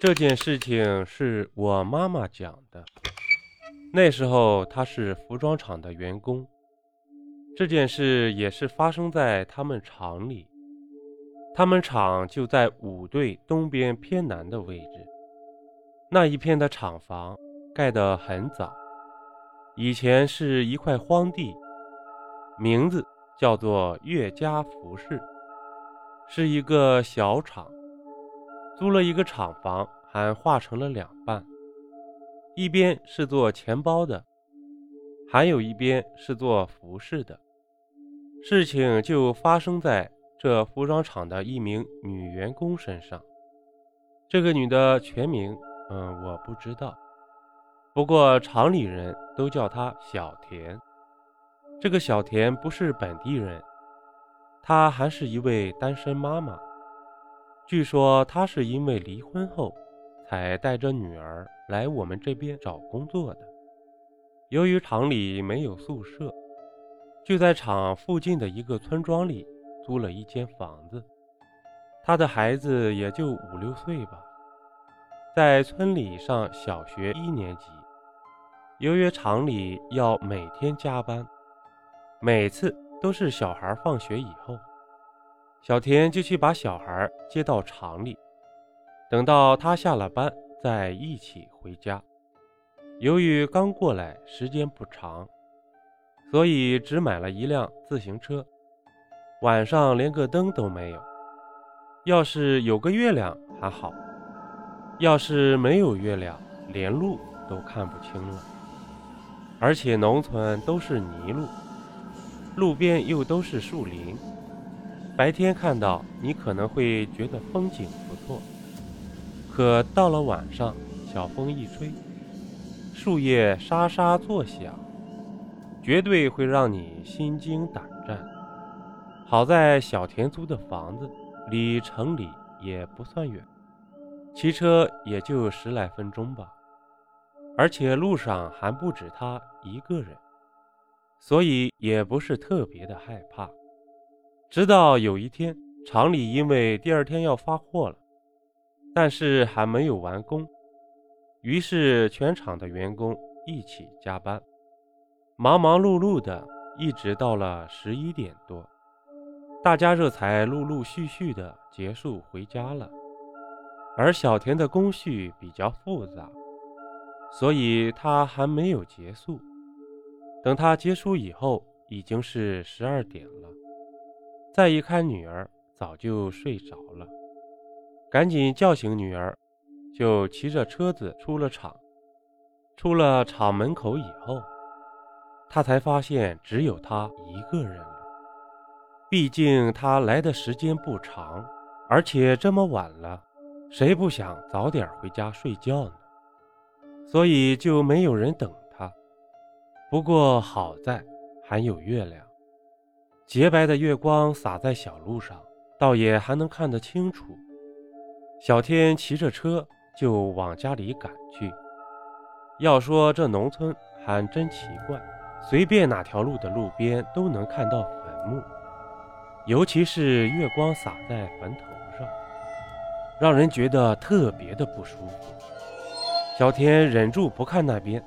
这件事情是我妈妈讲的。那时候她是服装厂的员工，这件事也是发生在他们厂里。他们厂就在五队东边偏南的位置，那一片的厂房盖得很早，以前是一块荒地，名字叫做岳家服饰，是一个小厂，租了一个厂房，还划成了两半，一边是做钱包的，还有一边是做服饰的。事情就发生在。这服装厂的一名女员工身上，这个女的全名，嗯，我不知道。不过厂里人都叫她小田。这个小田不是本地人，她还是一位单身妈妈。据说她是因为离婚后，才带着女儿来我们这边找工作的。由于厂里没有宿舍，就在厂附近的一个村庄里。租了一间房子，他的孩子也就五六岁吧，在村里上小学一年级。由于厂里要每天加班，每次都是小孩放学以后，小田就去把小孩接到厂里，等到他下了班再一起回家。由于刚过来时间不长，所以只买了一辆自行车。晚上连个灯都没有，要是有个月亮还好，要是没有月亮，连路都看不清了。而且农村都是泥路，路边又都是树林，白天看到你可能会觉得风景不错，可到了晚上，小风一吹，树叶沙沙作响，绝对会让你心惊胆战。好在小田租的房子离城里也不算远，骑车也就十来分钟吧。而且路上还不止他一个人，所以也不是特别的害怕。直到有一天，厂里因为第二天要发货了，但是还没有完工，于是全厂的员工一起加班，忙忙碌碌的，一直到了十一点多。大家这才陆陆续续的结束回家了，而小田的工序比较复杂，所以他还没有结束。等他结束以后，已经是十二点了。再一看，女儿早就睡着了，赶紧叫醒女儿，就骑着车子出了厂。出了厂门口以后，他才发现只有他一个人了。毕竟他来的时间不长，而且这么晚了，谁不想早点回家睡觉呢？所以就没有人等他。不过好在还有月亮，洁白的月光洒在小路上，倒也还能看得清楚。小天骑着车就往家里赶去。要说这农村还真奇怪，随便哪条路的路边都能看到坟墓。尤其是月光洒在坟头上，让人觉得特别的不舒服。小天忍住不看那边，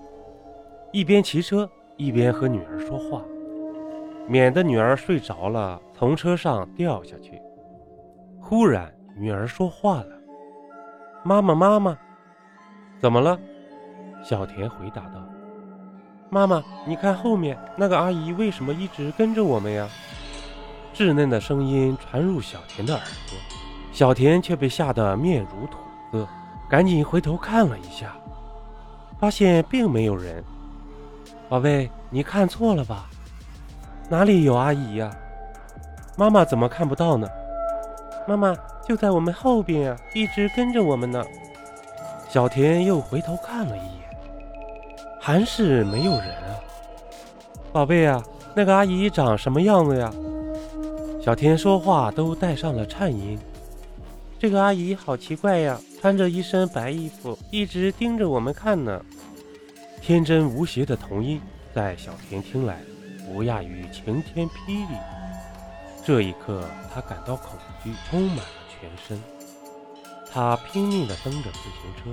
一边骑车一边和女儿说话，免得女儿睡着了从车上掉下去。忽然，女儿说话了：“妈妈，妈妈，怎么了？”小田回答道：“妈妈，你看后面那个阿姨为什么一直跟着我们呀？”稚嫩的声音传入小田的耳朵，小田却被吓得面如土色，赶紧回头看了一下，发现并没有人。宝贝，你看错了吧？哪里有阿姨呀？妈妈怎么看不到呢？妈妈就在我们后边呀，一直跟着我们呢。小田又回头看了一眼，还是没有人啊。宝贝啊，那个阿姨长什么样子呀？小田说话都带上了颤音。这个阿姨好奇怪呀，穿着一身白衣服，一直盯着我们看呢。天真无邪的童音，在小田听来不亚于晴天霹雳。这一刻，他感到恐惧充满了全身。他拼命地蹬着自行车，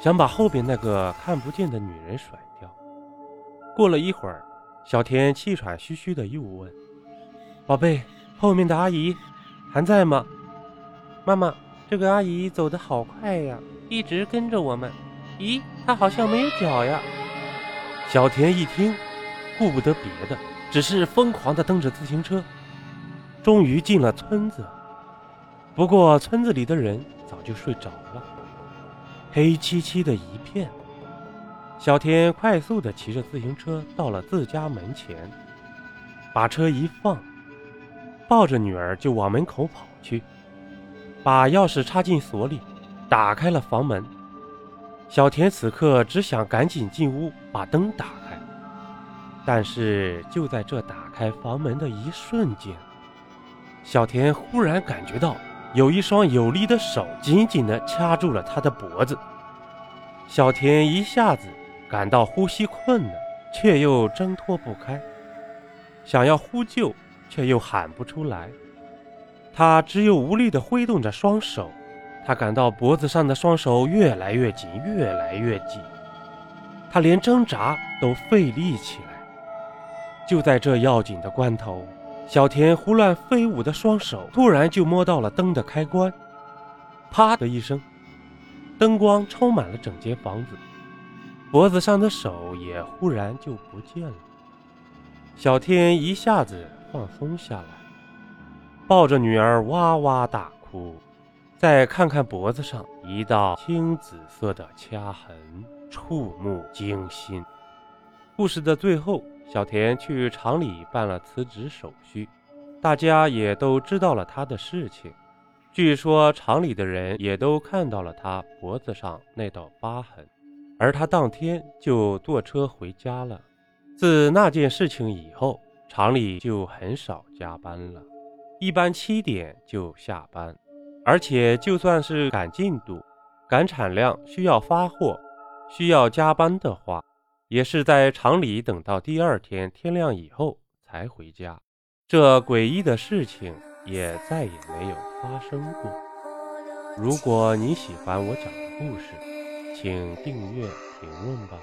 想把后边那个看不见的女人甩掉。过了一会儿，小田气喘吁吁地又问：“宝贝，后面的阿姨还在吗？”“妈妈，这个阿姨走得好快呀，一直跟着我们。咦，她好像没有脚呀。”小田一听，顾不得别的，只是疯狂地蹬着自行车。终于进了村子，不过村子里的人早就睡着了，黑漆漆的一片。小田快速地骑着自行车到了自家门前，把车一放，抱着女儿就往门口跑去，把钥匙插进锁里，打开了房门。小田此刻只想赶紧进屋把灯打开，但是就在这打开房门的一瞬间。小田忽然感觉到有一双有力的手紧紧地掐住了他的脖子，小田一下子感到呼吸困难，却又挣脱不开，想要呼救却又喊不出来，他只有无力地挥动着双手，他感到脖子上的双手越来越紧，越来越紧，他连挣扎都费力起来。就在这要紧的关头。小田胡乱飞舞的双手突然就摸到了灯的开关，啪的一声，灯光充满了整间房子，脖子上的手也忽然就不见了。小田一下子放松下来，抱着女儿哇哇大哭，再看看脖子上一道青紫色的掐痕，触目惊心。故事的最后。小田去厂里办了辞职手续，大家也都知道了他的事情。据说厂里的人也都看到了他脖子上那道疤痕，而他当天就坐车回家了。自那件事情以后，厂里就很少加班了，一般七点就下班。而且就算是赶进度、赶产量、需要发货、需要加班的话。也是在厂里等到第二天天亮以后才回家，这诡异的事情也再也没有发生过。如果你喜欢我讲的故事，请订阅评论吧。